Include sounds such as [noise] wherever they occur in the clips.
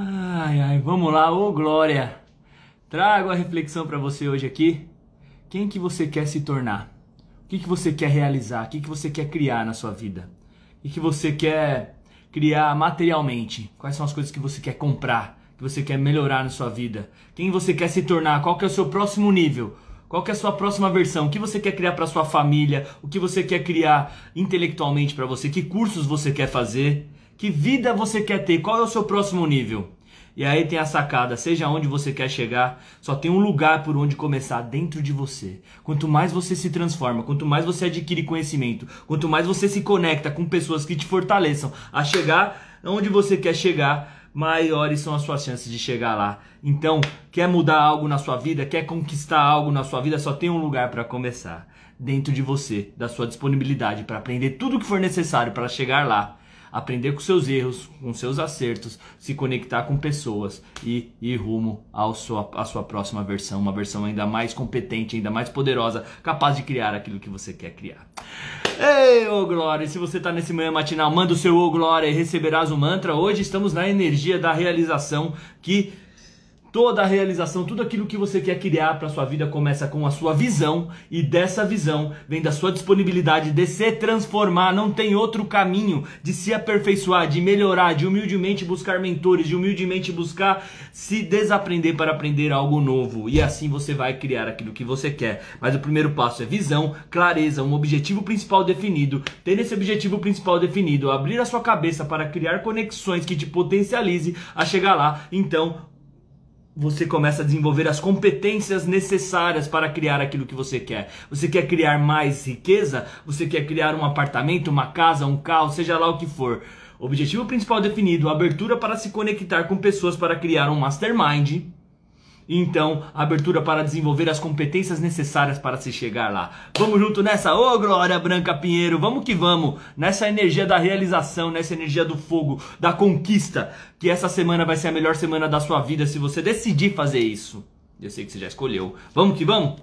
Ai, ai, vamos lá, ô Glória. Trago a reflexão para você hoje aqui. Quem que você quer se tornar? O que, que você quer realizar? O que, que você quer criar na sua vida? O que, que você quer criar materialmente? Quais são as coisas que você quer comprar? Que você quer melhorar na sua vida? Quem você quer se tornar? Qual que é o seu próximo nível? Qual que é a sua próxima versão? O que você quer criar para sua família? O que você quer criar intelectualmente para você? Que cursos você quer fazer? Que vida você quer ter? Qual é o seu próximo nível? E aí tem a sacada, seja onde você quer chegar, só tem um lugar por onde começar dentro de você. Quanto mais você se transforma, quanto mais você adquire conhecimento, quanto mais você se conecta com pessoas que te fortaleçam a chegar onde você quer chegar, maiores são as suas chances de chegar lá. Então, quer mudar algo na sua vida, quer conquistar algo na sua vida, só tem um lugar para começar. Dentro de você, da sua disponibilidade para aprender tudo o que for necessário para chegar lá aprender com seus erros, com seus acertos, se conectar com pessoas e ir rumo à sua, à sua próxima versão, uma versão ainda mais competente, ainda mais poderosa, capaz de criar aquilo que você quer criar. Ei, ô Glória, se você está nesse manhã matinal, manda o seu ô Glória e receberás o mantra. Hoje estamos na energia da realização que Toda a realização, tudo aquilo que você quer criar para sua vida começa com a sua visão e dessa visão vem da sua disponibilidade de se transformar. Não tem outro caminho de se aperfeiçoar, de melhorar, de humildemente buscar mentores, de humildemente buscar se desaprender para aprender algo novo. E assim você vai criar aquilo que você quer. Mas o primeiro passo é visão, clareza, um objetivo principal definido. Ter esse objetivo principal definido, abrir a sua cabeça para criar conexões que te potencialize a chegar lá. Então, você começa a desenvolver as competências necessárias para criar aquilo que você quer. Você quer criar mais riqueza? Você quer criar um apartamento, uma casa, um carro, seja lá o que for. Objetivo principal definido: abertura para se conectar com pessoas para criar um mastermind então, abertura para desenvolver as competências necessárias para se chegar lá. Vamos junto nessa, ô oh, Glória Branca Pinheiro, vamos que vamos, nessa energia da realização, nessa energia do fogo, da conquista, que essa semana vai ser a melhor semana da sua vida se você decidir fazer isso. Eu sei que você já escolheu. Vamos que vamos?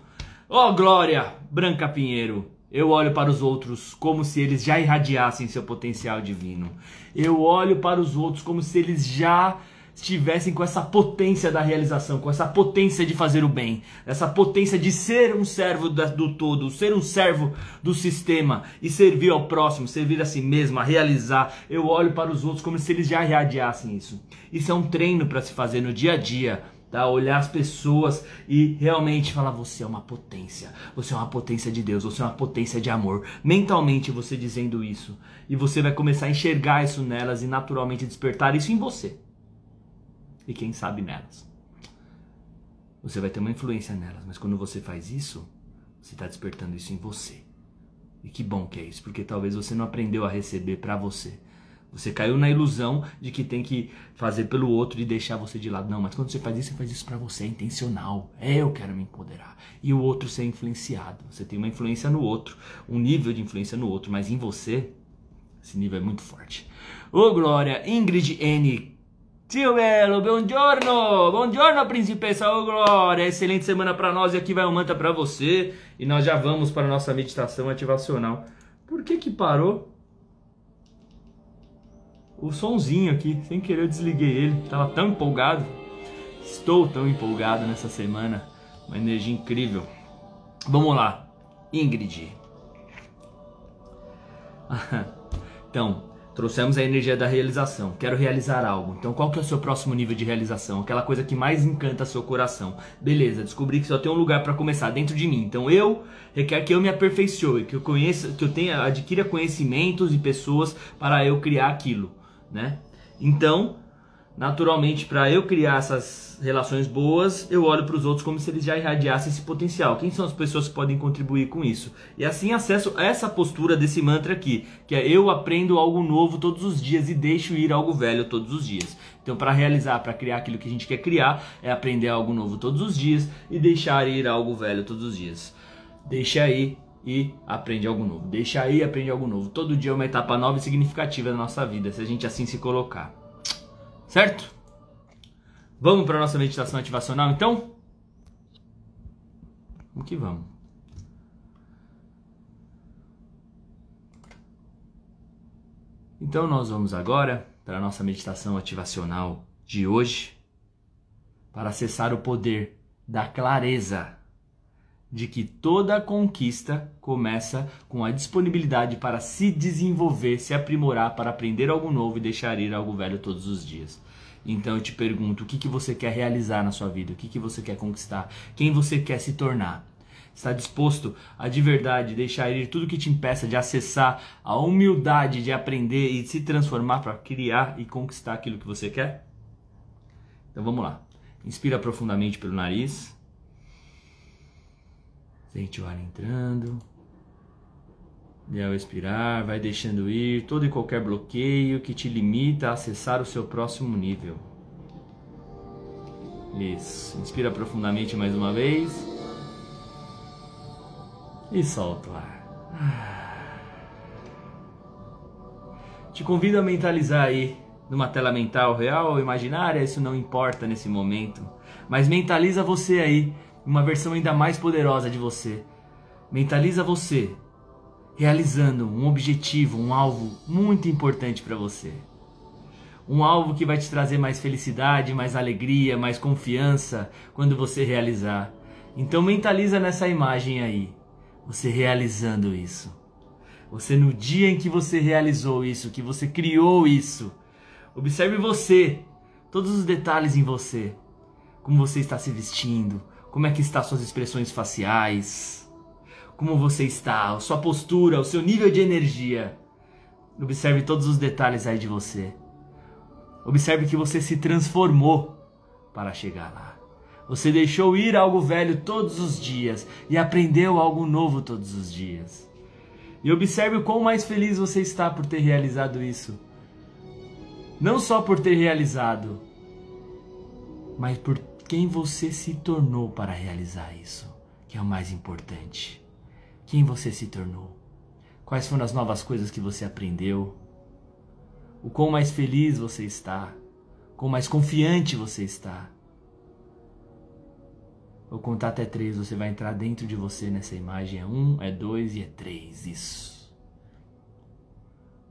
Ô oh, Glória Branca Pinheiro, eu olho para os outros como se eles já irradiassem seu potencial divino. Eu olho para os outros como se eles já estivessem com essa potência da realização, com essa potência de fazer o bem, essa potência de ser um servo do todo, ser um servo do sistema e servir ao próximo, servir a si mesmo, a realizar. Eu olho para os outros como se eles já irradiassem isso. Isso é um treino para se fazer no dia a dia. Tá? Olhar as pessoas e realmente falar: você é uma potência, você é uma potência de Deus, você é uma potência de amor. Mentalmente você dizendo isso, e você vai começar a enxergar isso nelas e naturalmente despertar isso em você e quem sabe nelas. Você vai ter uma influência nelas, mas quando você faz isso, você está despertando isso em você. E que bom que é isso, porque talvez você não aprendeu a receber para você. Você caiu na ilusão de que tem que fazer pelo outro e deixar você de lado. Não, mas quando você faz isso, você faz isso para você, é intencional. É, eu quero me empoderar. E o outro ser influenciado. Você tem uma influência no outro, um nível de influência no outro, mas em você, esse nível é muito forte. Ô Glória, Ingrid N. Tio Belo, buongiorno! Buongiorno, principessa oh, Glória! Excelente semana para nós e aqui vai um manta para você. E nós já vamos para a nossa meditação ativacional. Por que que parou? O sonzinho aqui, sem querer eu desliguei ele. Tava tão empolgado. Estou tão empolgado nessa semana. Uma energia incrível. Vamos lá. Ingrid. [laughs] então, Trouxemos a energia da realização. Quero realizar algo. Então, qual que é o seu próximo nível de realização? Aquela coisa que mais encanta seu coração. Beleza, descobri que só tem um lugar para começar dentro de mim. Então, eu requer que eu me aperfeiçoe, que eu conheça, que eu tenha adquira conhecimentos e pessoas para eu criar aquilo, né? Então, naturalmente, para eu criar essas relações boas, eu olho para os outros como se eles já irradiassem esse potencial. Quem são as pessoas que podem contribuir com isso? E assim acesso a essa postura desse mantra aqui, que é eu aprendo algo novo todos os dias e deixo ir algo velho todos os dias. Então, para realizar, para criar aquilo que a gente quer criar, é aprender algo novo todos os dias e deixar ir algo velho todos os dias. Deixa aí e aprende algo novo. Deixa aí aprende algo novo. Todo dia é uma etapa nova e significativa da nossa vida, se a gente assim se colocar. Certo? Vamos para nossa meditação ativacional então? Vamos que vamos. Então nós vamos agora para a nossa meditação ativacional de hoje para acessar o poder da clareza de que toda conquista começa com a disponibilidade para se desenvolver, se aprimorar, para aprender algo novo e deixar ir algo velho todos os dias. Então eu te pergunto, o que, que você quer realizar na sua vida? O que, que você quer conquistar? Quem você quer se tornar? Está disposto a de verdade deixar ir tudo que te impeça de acessar a humildade de aprender e se transformar para criar e conquistar aquilo que você quer? Então vamos lá. Inspira profundamente pelo nariz. Sente o ar entrando. E ao expirar, vai deixando ir todo e qualquer bloqueio que te limita a acessar o seu próximo nível. Isso. Inspira profundamente mais uma vez. E solta o ar. Te convido a mentalizar aí numa tela mental real ou imaginária, isso não importa nesse momento. Mas mentaliza você aí, uma versão ainda mais poderosa de você. Mentaliza você realizando um objetivo, um alvo muito importante para você. Um alvo que vai te trazer mais felicidade, mais alegria, mais confiança quando você realizar. Então mentaliza nessa imagem aí, você realizando isso. Você no dia em que você realizou isso, que você criou isso, Observe você, todos os detalhes em você. Como você está se vestindo, como é que estão suas expressões faciais, como você está, sua postura, o seu nível de energia. Observe todos os detalhes aí de você. Observe que você se transformou para chegar lá. Você deixou ir algo velho todos os dias e aprendeu algo novo todos os dias. E observe o quão mais feliz você está por ter realizado isso. Não só por ter realizado, mas por quem você se tornou para realizar isso, que é o mais importante. Quem você se tornou? Quais foram as novas coisas que você aprendeu? O quão mais feliz você está? Quão mais confiante você está? Vou contar até três, você vai entrar dentro de você nessa imagem. É um, é dois e é três. Isso.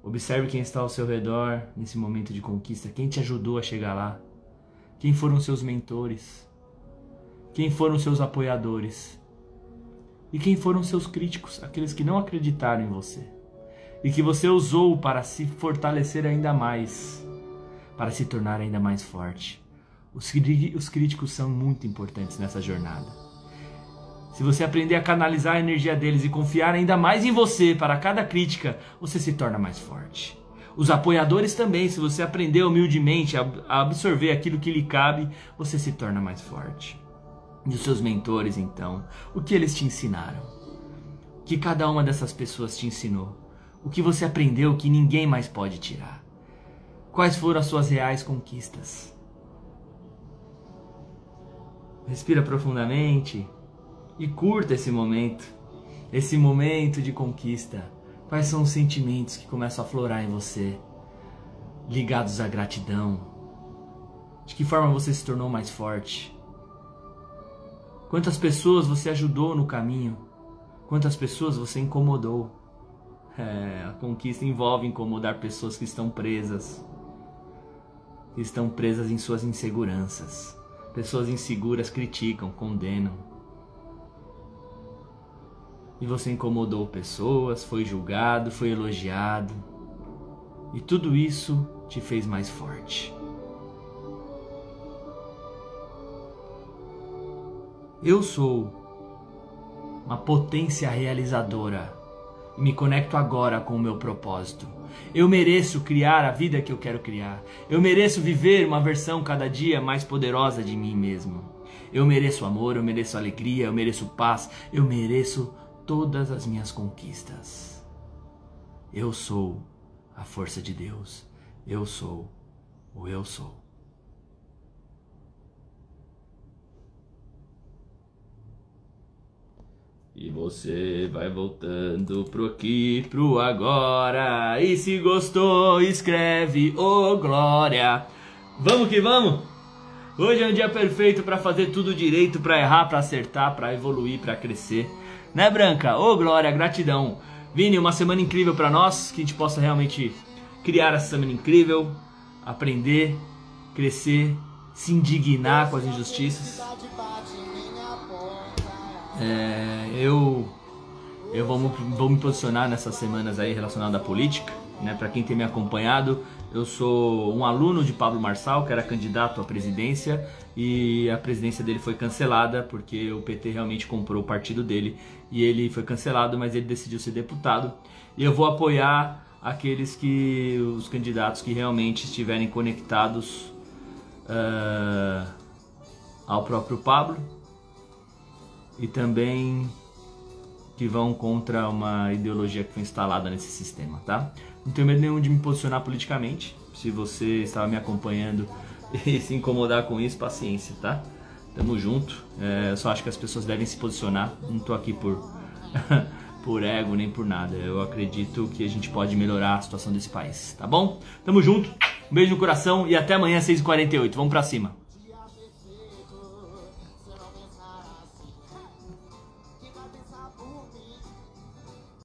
Observe quem está ao seu redor nesse momento de conquista, quem te ajudou a chegar lá, quem foram seus mentores, quem foram seus apoiadores e quem foram seus críticos, aqueles que não acreditaram em você e que você usou para se fortalecer ainda mais, para se tornar ainda mais forte. Os, os críticos são muito importantes nessa jornada. Se você aprender a canalizar a energia deles e confiar ainda mais em você para cada crítica, você se torna mais forte. Os apoiadores também, se você aprender humildemente a absorver aquilo que lhe cabe, você se torna mais forte. E os seus mentores, então, o que eles te ensinaram? O que cada uma dessas pessoas te ensinou? O que você aprendeu que ninguém mais pode tirar? Quais foram as suas reais conquistas? Respira profundamente e curta esse momento, esse momento de conquista. Quais são os sentimentos que começam a florar em você, ligados à gratidão? De que forma você se tornou mais forte? Quantas pessoas você ajudou no caminho? Quantas pessoas você incomodou? É, a conquista envolve incomodar pessoas que estão presas, que estão presas em suas inseguranças. Pessoas inseguras criticam, condenam, e você incomodou pessoas, foi julgado, foi elogiado. E tudo isso te fez mais forte. Eu sou uma potência realizadora e me conecto agora com o meu propósito. Eu mereço criar a vida que eu quero criar. Eu mereço viver uma versão cada dia mais poderosa de mim mesmo. Eu mereço amor, eu mereço alegria, eu mereço paz, eu mereço todas as minhas conquistas. Eu sou a força de Deus. Eu sou o eu sou. E você vai voltando pro aqui, pro agora. E se gostou, escreve, ô oh, glória. Vamos que vamos? Hoje é um dia perfeito para fazer tudo direito, para errar, para acertar, para evoluir, para crescer. Né, Branca? Ô, oh, glória, gratidão. Vini, uma semana incrível para nós, que a gente possa realmente criar essa semana incrível, aprender crescer, se indignar com as injustiças. É, eu eu vou, vou me posicionar nessas semanas aí relacionado à política, né? Para quem tem me acompanhado, eu sou um aluno de Pablo Marçal, que era candidato à presidência e a presidência dele foi cancelada porque o PT realmente comprou o partido dele e ele foi cancelado, mas ele decidiu ser deputado. E eu vou apoiar aqueles que os candidatos que realmente estiverem conectados uh, ao próprio Pablo e também que vão contra uma ideologia que foi instalada nesse sistema, tá? Não tenho medo nenhum de me posicionar politicamente. Se você estava me acompanhando [laughs] e se incomodar com isso, paciência, tá? Tamo junto. É, eu só acho que as pessoas devem se posicionar. Não tô aqui por [laughs] por ego nem por nada. Eu acredito que a gente pode melhorar a situação desse país, tá bom? Tamo junto. Um beijo no coração e até amanhã às 6h48. Vamos pra cima.